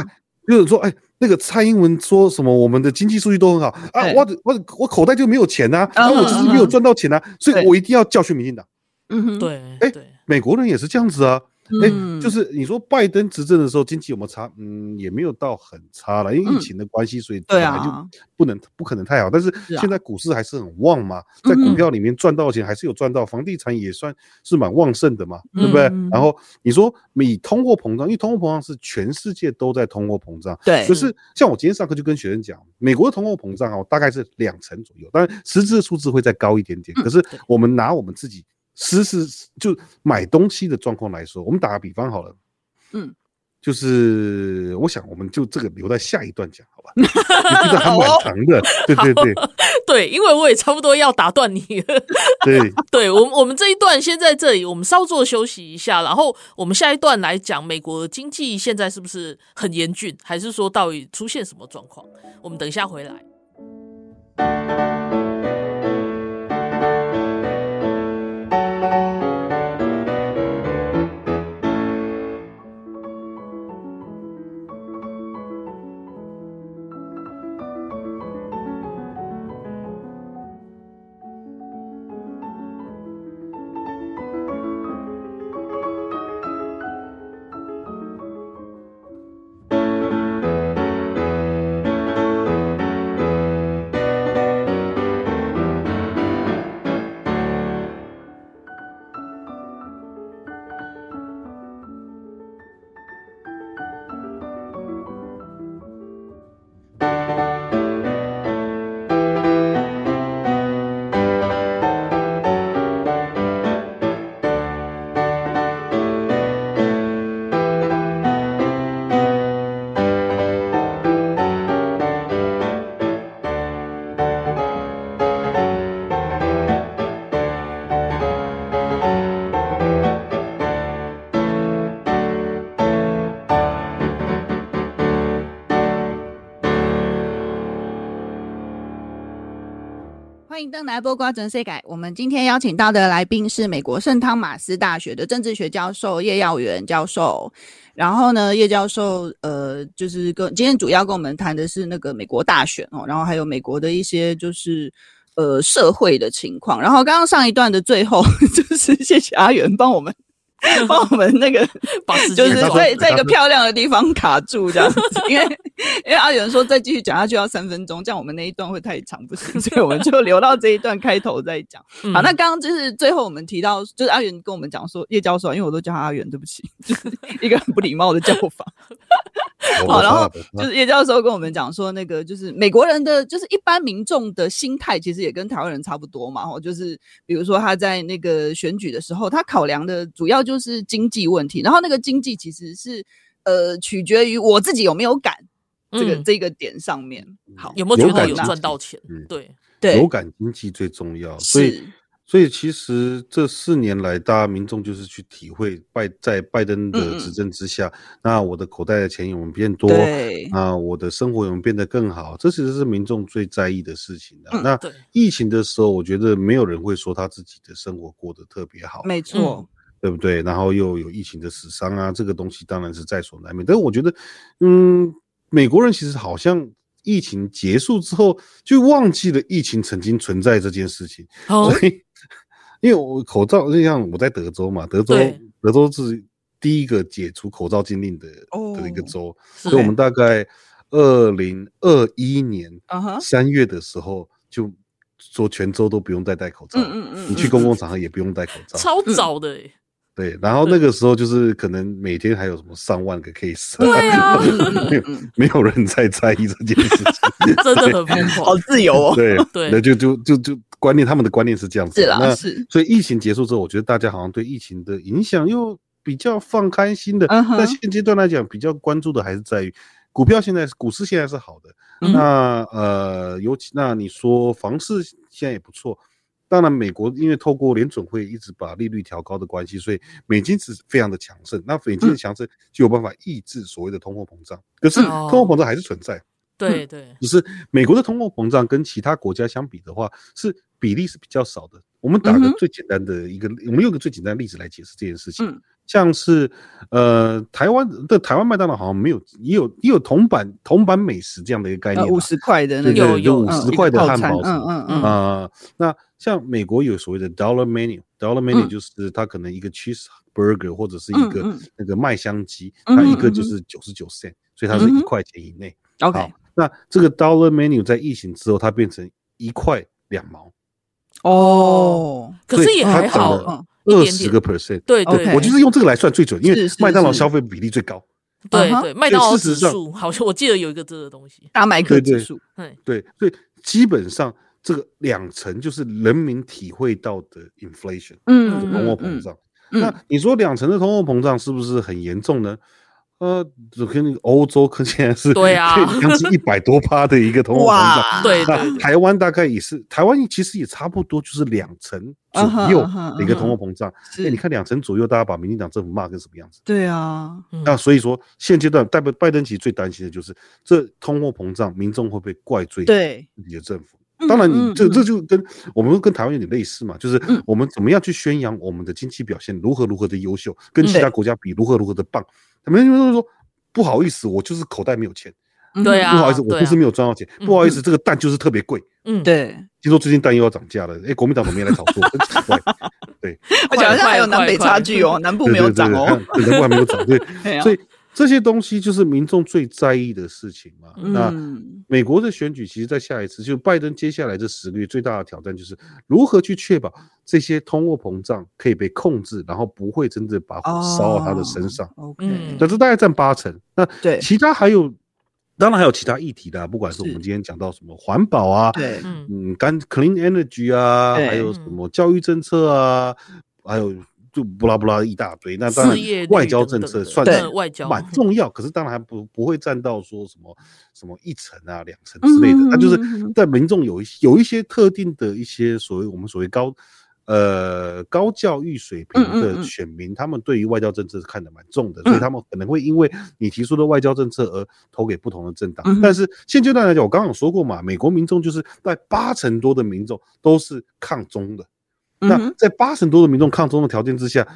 S4: 就是说，哎，那个蔡英文说什么，我们的经济数据都很好啊，我我我口袋就没有钱呐，那我就是没有赚到钱呐，所以我一定要教训民进党。
S2: 嗯哼，对，
S4: 哎，美国人也是这样子啊。哎、欸，就是你说拜登执政的时候经济有没有差？嗯，也没有到很差了，因为疫情的关系，所以本来就不能不可能太好。但是现在股市还是很旺嘛，在股票里面赚到钱还是有赚到，房地产也算是蛮旺盛的嘛，对不对？然后你说你通货膨胀，因为通货膨胀是全世界都在通货膨胀，对，就是像我今天上课就跟学生讲，美国的通货膨胀啊，大概是两成左右，当然实质的数字会再高一点点。可是我们拿我们自己。实时就买东西的状况来说，我们打个比方好了，嗯，就是我想我们就这个留在下一段讲，好吧？你这个还蛮长的，对对对，
S2: 对，因为我也差不多要打断你了，
S4: 对，
S2: 对我们我们这一段先在这里，我们稍作休息一下，然后我们下一段来讲美国经济现在是不是很严峻，还是说到底出现什么状况？我们等一下回
S3: 来。来播瓜整世改。我们今天邀请到的来宾是美国圣汤马斯大学的政治学教授叶耀元教授。然后呢，叶教授呃，就是跟今天主要跟我们谈的是那个美国大选哦，然后还有美国的一些就是呃社会的情况。然后刚刚上一段的最后，就是谢谢阿元帮我们。帮我们那个，就是在在一个漂亮的地方卡住这样子，因 为因为阿元说再继续讲下去要三分钟，这样我们那一段会太长不是，所以我们就留到这一段开头再讲。好，那刚刚就是最后我们提到，就是阿元跟我们讲说叶教授，因为我都叫他阿元，对不起，就是一个很不礼貌的叫法。好，然后就是叶教授跟我们讲说，那个就是美国人的，就是一般民众的心态，其实也跟台湾人差不多嘛。哦，就是比如说他在那个选举的时候，他考量的主要就是经济问题，然后那个经济其实是呃取决于我自己有没有感这个、嗯、这个点上面。好，
S2: 有没有觉得有赚到钱？对
S4: 对，有感经济最重要，所以。所以其实这四年来，大家民众就是去体会拜在拜登的执政之下，嗯、那我的口袋的钱有没有变多？对啊，我的生活有没有变得更好？这其实是民众最在意的事情的。嗯、那疫情的时候，我觉得没有人会说他自己的生活过得特别好，
S3: 没错，
S4: 对不对？然后又有疫情的死伤啊，这个东西当然是在所难免。但是我觉得，嗯，美国人其实好像疫情结束之后就忘记了疫情曾经存在这件事情，哦、所以。因为我口罩就像我在德州嘛，德州德州是第一个解除口罩禁令的的一个州，所以我们大概二零二一年三月的时候就说全州都不用再戴口罩，嗯嗯，你去公共场合也不用戴口罩，
S2: 超早的诶。
S4: 对，然后那个时候就是可能每天还有什么上万个 case，
S2: 对啊，
S4: 没有没有人在在意这件事情，
S2: 真的很疯狂，
S3: 好自由哦，
S4: 对对，那就就就就观念，他们的观念是这样子，
S3: 是啦，
S4: 那
S3: 是，
S4: 所以疫情结束之后，我觉得大家好像对疫情的影响又比较放开心的，但现阶段来讲，比较关注的还是在于股票，现在股市现在是好的，那呃，尤其那你说房市现在也不错。当然，美国因为透过联准会一直把利率调高的关系，所以美金是非常的强盛。那美金的强盛就有办法抑制所谓的通货膨胀。可是通货膨胀还是存在。
S2: 对对。
S4: 只是美国的通货膨胀跟其他国家相比的话，是比例是比较少的。我们打个最简单的一个，我们用个最简单的例子来解释这件事情。像是呃，台湾的台湾麦当劳好像没有，也有也有铜板铜板美食这样的一个概念，
S3: 五十块的那个
S4: 有有五十块的汉堡，嗯嗯嗯。啊，那。像美国有所谓的 dollar menu，dollar menu 就是它可能一个 cheese burger 或者是一个那个麦香鸡，它一个就是九十九 cent，所以它是一块钱以内。
S3: OK，
S4: 那这个 dollar menu 在疫情之后，它变成一块两毛。
S3: 哦，
S2: 可是也还好，
S4: 二十个 percent。
S2: 对对，
S4: 我就是用这个来算最准，因为麦当劳消费比例最高。
S2: 对对，麦当劳指数好像我记得有一个这个东西，
S3: 大麦克指数。
S4: 对对，所以基本上。这个两层就是人民体会到的 inflation，嗯，通货膨胀。那你说两层的通货膨胀是不是很严重呢？呃，就跟那个欧洲可现在是对啊，将近一百多趴的一个通货膨胀。
S2: 对，
S4: 那台湾大概也是，台湾其实也差不多，就是两成左右的一个通货膨胀。哎，你看两成左右，大家把民进党政府骂成什么样子？
S3: 对啊，
S4: 那所以说现阶段代表拜登其实最担心的就是这通货膨胀，民众会不会怪罪对你的政府？当然，你这这就跟我们跟台湾有点类似嘛，就是我们怎么样去宣扬我们的经济表现如何如何的优秀，跟其他国家比如何如何的棒。他们就是说不好意思，我就是口袋没有钱。
S2: 对啊，
S4: 不好意思，我就是没有赚到钱。不好意思，这个蛋就是特别贵。
S3: 嗯，对。
S4: 听说最近蛋又要涨价了，哎，国民党怎么没来炒作？很奇怪。对，
S3: 而且好像还有南北差距哦，南部没有涨哦，
S4: 南部还没有涨。对，所以。这些东西就是民众最在意的事情嘛。嗯、那美国的选举，其实，在下一次就拜登接下来这十个月最大的挑战，就是如何去确保这些通货膨胀可以被控制，然后不会真的把火烧到他的身上。
S3: OK，
S4: 但是大概占八成。那对其他还有，当然还有其他议题的，不管是我们今天讲到什么环保啊，对，嗯，干 clean energy 啊，还有什么教育政策啊，还有。就不拉不拉一大堆，那当然外交政策算是蛮重要，可是当然还不不会占到说什么什么一层啊两层之类的，那就是在民众有一有一些特定的一些所谓我们所谓高呃高教育水平的选民，他们对于外交政策是看得蛮重的，所以他们可能会因为你提出的外交政策而投给不同的政党。但是现阶段来讲，我刚刚有说过嘛，美国民众就是在八成多的民众都是抗中的。那在八成多的民众抗中的条件之下，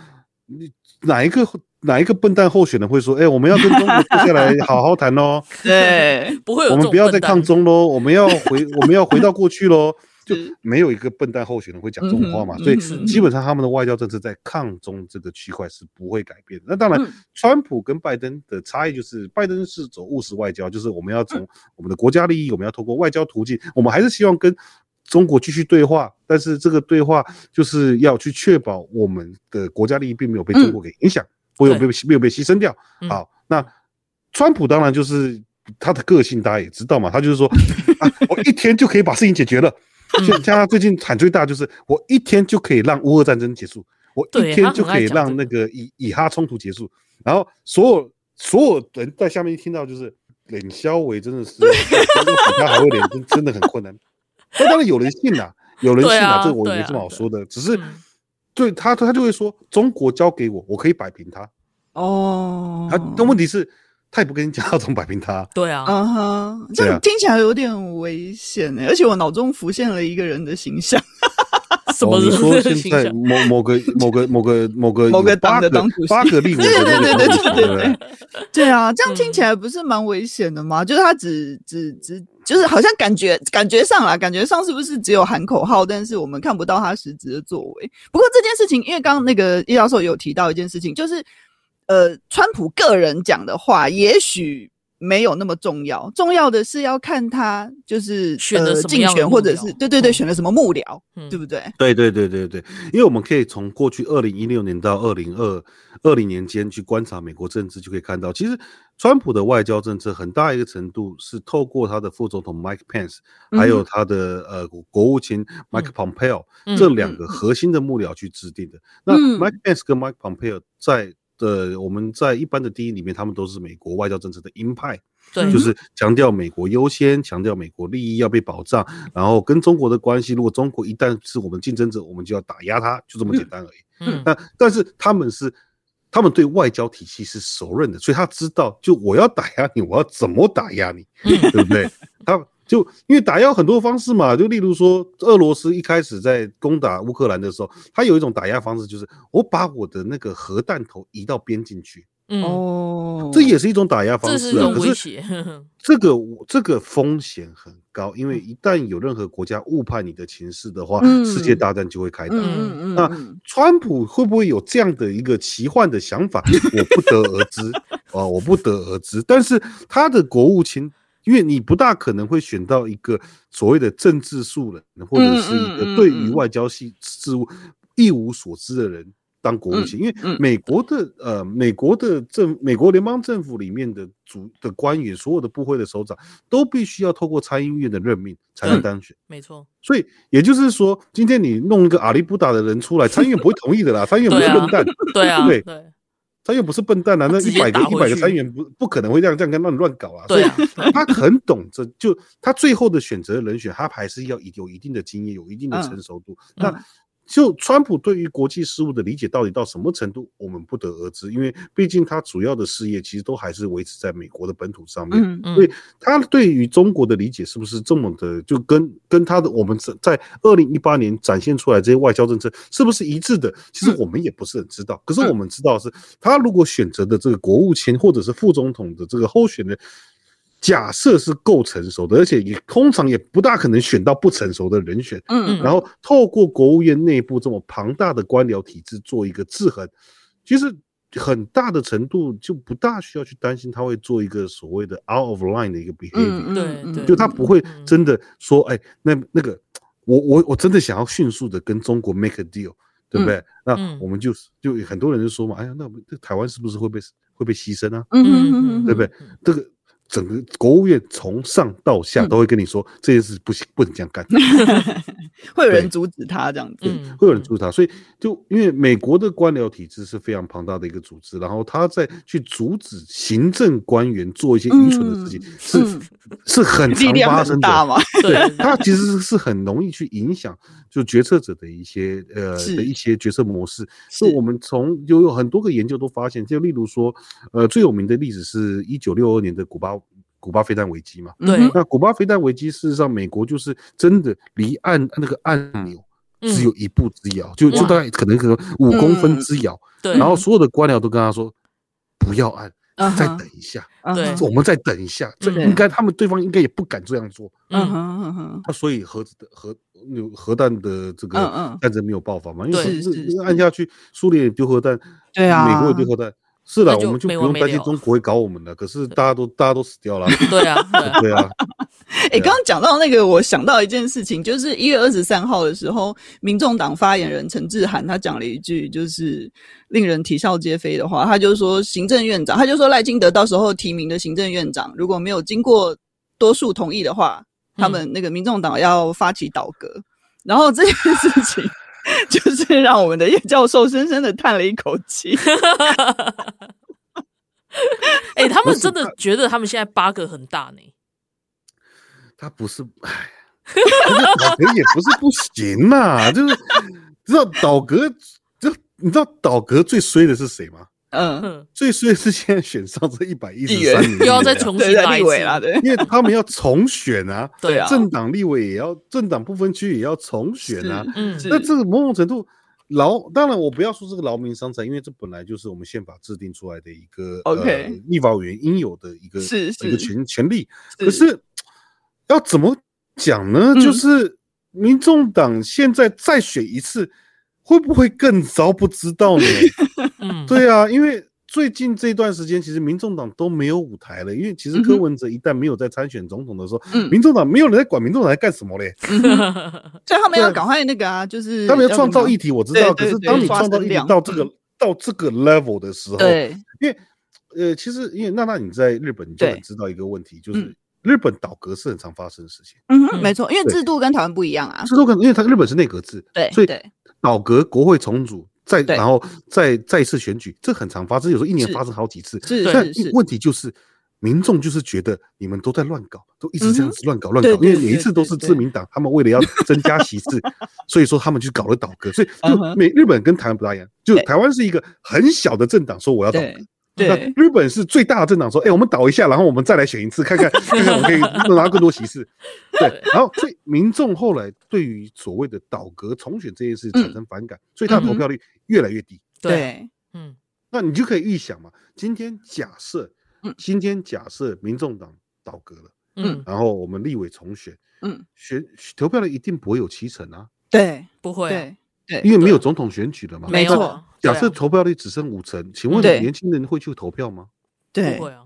S4: 你哪一个哪一个笨蛋候选人会说：“哎，我们要跟中国坐下来好好谈哦？”
S2: 对，不会有。
S4: 我们不要再抗中喽，我们要回，我们要回到过去喽。就没有一个笨蛋候选人会讲这种话嘛，所以基本上他们的外交政策在抗中这个区块是不会改变的。那当然，川普跟拜登的差异就是，拜登是走务实外交，就是我们要从我们的国家利益，我们要透过外交途径，我们还是希望跟中国继续对话，但是这个对话就是要去确保我们的国家利益并没有被中国给影响，没有被没有被牺牲掉。好，那川普当然就是他的个性，大家也知道嘛，他就是说 啊，我一天就可以把事情解决了。像像他最近喊最大就是，我一天就可以让乌俄战争结束，我一天就可以让那个以以哈冲突结束。然后所有所有人在下面一听到就是，冷肖维真的是 比他还会脸，真真的很困难。那当然有人信呐，有人信呐，这我也没什么好说的。只是对他他就会说，中国交给我，我可以摆平他。哦，他但问题是。他也不跟你讲要怎么摆平他。
S2: 对啊，
S3: 嗯哼，这样听起来有点危险哎，而且我脑中浮现了一个人的形象。
S2: 什么？
S4: 你说现在某某个某个某个某个
S3: 某个党的党主席，
S4: 八个立委，
S3: 对对对对对对对，对啊，这样听起来不是蛮危险的吗？就是他只只只，就是好像感觉感觉上啦，感觉上是不是只有喊口号，但是我们看不到他实质的作为。不过这件事情，因为刚刚那个叶教授有提到一件事情，就是。呃，川普个人讲的话也许没有那么重要，重要的是要看他就是
S2: 选了
S3: 竞选，或者是对对对，选了什么幕僚，
S2: 嗯、
S3: 对不对？
S4: 对对对对对，因为我们可以从过去二零一六年到二零二二零年间去观察美国政治，就可以看到，其实川普的外交政策很大一个程度是透过他的副总统 Mike Pence，还有他的呃国务卿 Mike Pompeo、嗯、这两个核心的幕僚去制定的。嗯、那 Mike Pence 跟 Mike Pompeo 在的，我们在一般的定义里面，他们都是美国外交政策的鹰派，
S2: 对，
S4: 就是强调美国优先，强调美国利益要被保障，然后跟中国的关系，如果中国一旦是我们竞争者，我们就要打压他，就这么简单而已。嗯，但但是他们是，他们对外交体系是熟认的，所以他知道，就我要打压你，我要怎么打压你，对不对？他。就因为打压很多方式嘛，就例如说，俄罗斯一开始在攻打乌克兰的时候，他有一种打压方式，就是我把我的那个核弹头移到边境去。哦，这也是一种打压方式啊。可是 这个这个风险很高，因为一旦有任何国家误判你的情势的话，世界大战就会开打。那川普会不会有这样的一个奇幻的想法？我不得而知 啊，我不得而知。但是他的国务卿。因为你不大可能会选到一个所谓的政治素人，或者是一个对于外交系事务一无所知的人当国务卿。因为美国的呃，美国的政，美国联邦政府里面的主的官员，所有的部会的首长都必须要透过参议院的任命才能当选。
S2: 没错。
S4: 所以也就是说，今天你弄一个阿里不达的人出来，参议院不会同意的啦。参议院不是笨蛋，
S2: 对啊，对。
S4: 参议员不是笨蛋啊，那一百个一百个参议员不不可能会这样这样跟乱乱搞啊。
S2: 对啊，
S4: 所以他很懂这就他最后的选择人选，他还是要有一定的经验，有一定的成熟度。嗯、那。就川普对于国际事务的理解到底到什么程度，我们不得而知，因为毕竟他主要的事业其实都还是维持在美国的本土上面，嗯嗯、所以他对于中国的理解是不是这么的，就跟跟他的我们在二零一八年展现出来这些外交政策是不是一致的？其实我们也不是很知道。可是我们知道是，他如果选择的这个国务卿或者是副总统的这个候选人。假设是够成熟的，而且也通常也不大可能选到不成熟的人选。嗯，然后透过国务院内部这么庞大的官僚体制做一个制衡，其实很大的程度就不大需要去担心他会做一个所谓的 out of line 的一个 behavior。
S2: 对对，
S4: 就他不会真的说，哎，那那个我我我真的想要迅速的跟中国 make a deal，对不对？那我们就就很多人就说嘛，哎呀，那我们这台湾是不是会被会被牺牲啊？嗯嗯嗯，对不对？这个。整个国务院从上到下都会跟你说这件事不行，不能这样干，
S3: 会有人阻止他这样子，
S4: 会有人阻止他，所以就因为美国的官僚体制是非常庞大的一个组织，然后他在去阻止行政官员做一些愚蠢的事情，是是很常发生的，对，他其实是很容易去影响，就决策者的一些呃的一些决策模式。是。我们从有有很多个研究都发现，就例如说，呃，最有名的例子是一九六二年的古巴古巴飞弹危机嘛。
S2: 对。
S4: 那古巴飞弹危机，事实上美国就是真的离按那个按钮只有一步之遥，就就大概可能可能五公分之遥。对。然后所有的官僚都跟他说，不要按。再等一下，对，我们再等一下，这应该他们对方应该也不敢这样做，嗯哼哼，那所以核子的核有核弹的这个战争没有爆发嘛？因为是按下去，苏联也丢核弹，对啊，美国也丢核弹。是的，我们就不用担心中国会搞我们的。可是大家都大家都死掉了。
S2: 对啊，
S4: 对啊。
S3: 哎，刚刚讲到那个，我想到一件事情，就是一月二十三号的时候，民众党发言人陈志涵他讲了一句，就是令人啼笑皆非的话。他就说，行政院长，他就说赖清德到时候提名的行政院长，如果没有经过多数同意的话，他们那个民众党要发起倒戈。然后这件事情。就是让我们的叶教授深深的叹了一口气。
S2: 哎，他们真的觉得他们现在八个很大呢？
S4: 他不是，哎，倒戈也不是不行呐、啊，就是知道倒戈，就你知道倒戈最衰的是谁吗？嗯，最衰的是现在选上这一百一十三名，
S2: 又要再重新来一次。
S3: 了，对，
S4: 因为他们要重选啊，
S2: 对啊，
S4: 政党立委也要，政党不分区也要重选啊，嗯，那这个某种程度劳，当然我不要说这个劳民伤财，因为这本来就是我们宪法制定出来的一个 OK 立法委员应有的一个是一个权权利，可是要怎么讲呢？就是民众党现在再选一次。会不会更糟？不知道呢。嗯，对啊，因为最近这段时间，其实民众党都没有舞台了。因为其实柯文哲一旦没有在参选总统的时候，嗯，民众党没有人在管民众党在干什么嘞。嗯，
S3: 所以他们要赶快那个啊，就是
S4: 他们要创造议题，我知道。可是当你创造议题到这个到这个 level 的时候，对，因为呃，其实因为娜娜你在日本，你就很知道一个问题，就是日本倒阁是很常发生的事情。
S3: 嗯，没错，因为制度跟台湾不一样啊。
S4: 制度跟因为它日本是内阁制，
S3: 对，
S4: 所以。倒阁，国会重组，再然后再再一次选举，这很常发生，有时候一年发生好几次。是，但问题就是，民众就是觉得你们都在乱搞，都一直这样子乱搞乱搞，因为每一次都是自民党，他们为了要增加席次，所以说他们就搞了倒阁。所以就美日本跟台湾不大一样，就台湾是一个很小的政党，说我要倒阁。对，那日本是最大的政党，说，哎，我们倒一下，然后我们再来选一次，看看看看我们可以拿更多席次。对，然后所以民众后来对于所谓的倒阁重选这件事产生反感，所以他的投票率越来越低。
S2: 对，嗯，
S4: 那你就可以预想嘛，今天假设，今天假设民众党倒阁了，嗯，然后我们立委重选，嗯，选投票率一定不会有七成啊。
S3: 对，
S2: 不会，
S3: 对，
S4: 因为没有总统选举了嘛。
S3: 没错。
S4: 假设投票率只剩五成，请问年轻人会去投票吗？
S3: 对，
S2: 不会啊。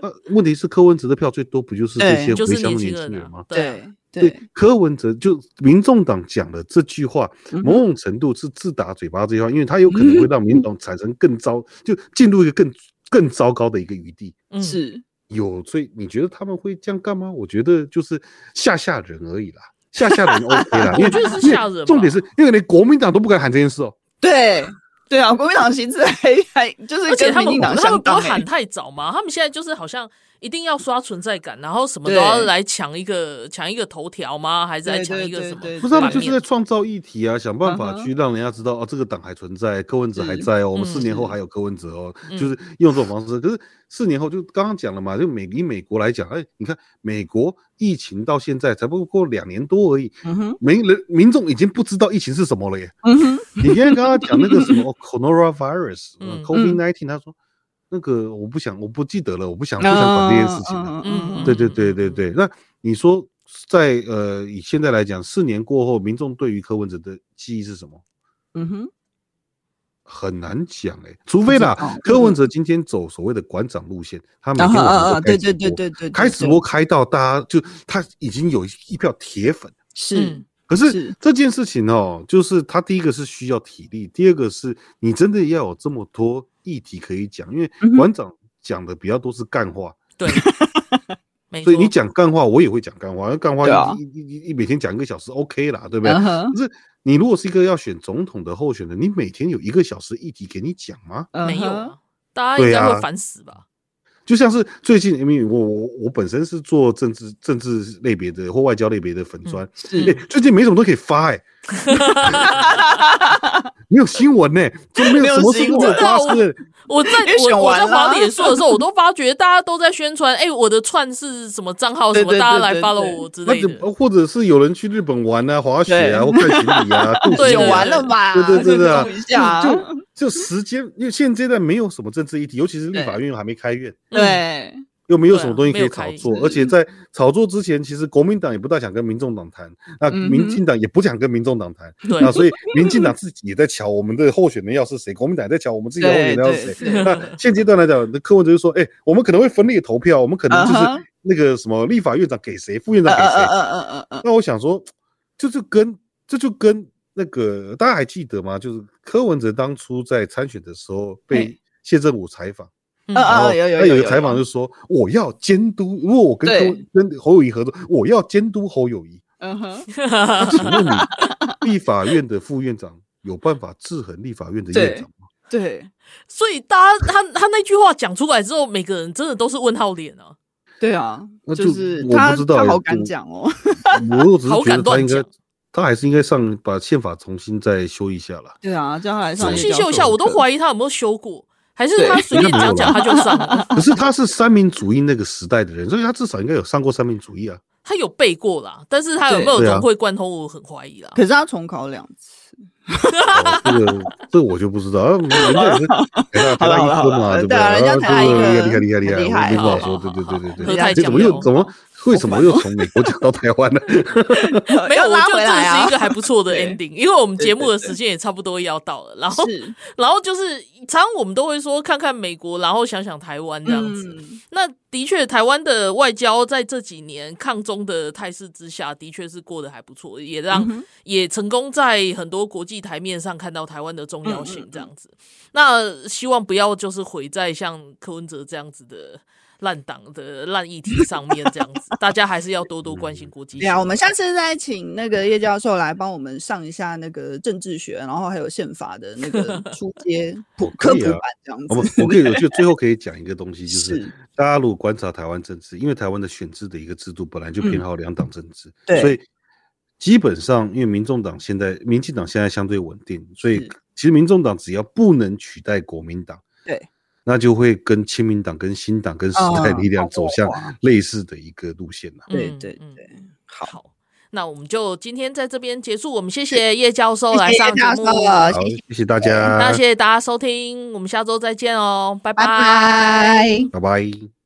S4: 呃，问题是柯文哲的票最多，不就是这些回乡的年轻人吗？
S3: 对
S4: 对，柯文哲就民众党讲的这句话，某种程度是自打嘴巴这句话，因为他有可能会让民众党产生更糟，就进入一个更更糟糕的一个余地。
S3: 是
S4: 有，所以你觉得他们会这样干吗？我觉得就是吓吓人而已啦，吓吓人 OK 了。因为重点是因为连国民党都不敢喊这件事哦。
S3: 对。对啊，国民党席次还还就是，而
S2: 且他们他们不会喊太早嘛，他们现在就是好像一定要刷存在感，然后什么都要来抢一个抢一个头条吗？还是来抢一个什么？
S4: 不是他们就是在创造议题啊，想办法去让人家知道哦，这个党还存在，柯文哲还在哦，我们四年后还有柯文哲哦，就是用这种方式。可是四年后就刚刚讲了嘛，就美以美国来讲，哎，你看美国疫情到现在才不过两年多而已，民人民众已经不知道疫情是什么了耶。你今天刚刚讲那个什么 coronavirus，COVID-19，他说那个我不想，我不记得了，我不想不想管这件事情了。嗯，对对对对对。那你说在呃以现在来讲，四年过后，民众对于柯文哲的记忆是什么？嗯哼，很难讲哎，除非啦，柯文哲今天走所谓的馆长路线，他每天晚上开直播，开直播开到大家就他已经有一票铁粉
S3: 是。
S4: 可是这件事情哦，就是他第一个是需要体力，第二个是你真的要有这么多议题可以讲，因为馆长讲的比较多是干话，
S2: 对，
S4: 所以你讲干话，我也会讲干话，干话一一一每天讲一个小时 OK 啦，对不对？可是你如果是一个要选总统的候选人，你每天有一个小时议题给你讲吗？
S2: 没有，大家应该会烦死吧？
S4: 就像是最近，因为我我我本身是做政治政治类别的或外交类别的粉砖，嗯欸，最近没什么都可以发哎，欸，没有新闻呢，欸，就没有什么新闻发生。
S2: 我在我我在滑脸书的时候，我都发觉大家都在宣传，哎，我的串是什么账号，什么大家来 follow 我之类的，
S4: 或者是有人去日本玩啊，滑雪啊，或看行李啊，
S3: 对，玩了吧？
S4: 对对对。对啊，就就就时间，因为现阶段没有什么政治议题，尤其是立法院又还没开院，
S3: 对。
S4: 又没有什么东西可以炒作，而且在炒作之前，其实国民党也不大想跟民众党谈，那民进党也不想跟民众党谈，那所以民进党自己也在瞧我们的候选人要是谁，国民党也在瞧我们自己的候选人要是谁。那现阶段来讲，柯文哲就说：“哎，我们可能会分裂投票，我们可能就是那个什么立法院长给谁，副院长给谁。”那我想说，这就是跟这就跟那个大家还记得吗？就是柯文哲当初在参选的时候被谢政武采访。
S3: 啊啊！有有有，他
S4: 有一个采访就说，我要监督，如果我跟跟侯友谊合作，我要监督侯友谊。嗯哼，请问你立法院的副院长有办法制衡立法院的院长吗？
S3: 对，
S2: 所以大家他他那句话讲出来之后，每个人真的都是问号脸啊。
S3: 对啊，就是
S4: 我不知道，
S3: 他好敢讲哦。
S4: 我只是觉得他应该，他还是应该上把宪法重新再修一下了。
S3: 对啊，叫他来上
S2: 重新修一下，我都怀疑他有没有修过。还是他随便讲讲他就上了。
S4: 可是他是三民主义那个时代的人，所以他至少应该有上过三民主义啊。
S2: 他有背过啦，但是他有没有融会贯通，我很怀疑啦。
S3: 可是他重考两次。
S4: 这个这个我就不知道，人家也是台大医科嘛，对不对？人家台大厉害厉害厉害厉害，厉害，没话说。对对对对对，这怎么又怎么？为什么又从美国讲到台湾呢？
S2: 没有，我觉得这是一个还不错的 ending，因为我们节目的时间也差不多要到了。然后，然后就是常常我们都会说看看美国，然后想想台湾这样子。那的确，台湾的外交在这几年抗中的态势之下，的确是过得还不错，也让也成功在很多国际台面上看到台湾的重要性这样子。那希望不要就是毁在像柯文哲这样子的。烂党的烂议题上面这样子，大家还是要多多关心国际。
S3: 对啊，我们下次再请那个叶教授来帮我们上一下那个政治学，然后还有宪法的那个初阶普科普 版这样子。
S4: 我我可以，我就最后可以讲一个东西，就是大家如果观察台湾政治，因为台湾的选制的一个制度本来就偏好两党政治，所以基本上因为民众党现在、民进党现在相对稳定，所以其实民众党只要不能取代国民党，
S3: 对。
S4: 那就会跟亲民党、跟新党、跟时代力量走向类似的一个路线了。
S3: 对对对，
S2: 好，那我们就今天在这边结束。我们谢谢叶教授来上节目，
S4: 好，谢谢大家。
S2: 那谢谢大家收听，我们下周再见哦，拜拜，
S4: 拜拜。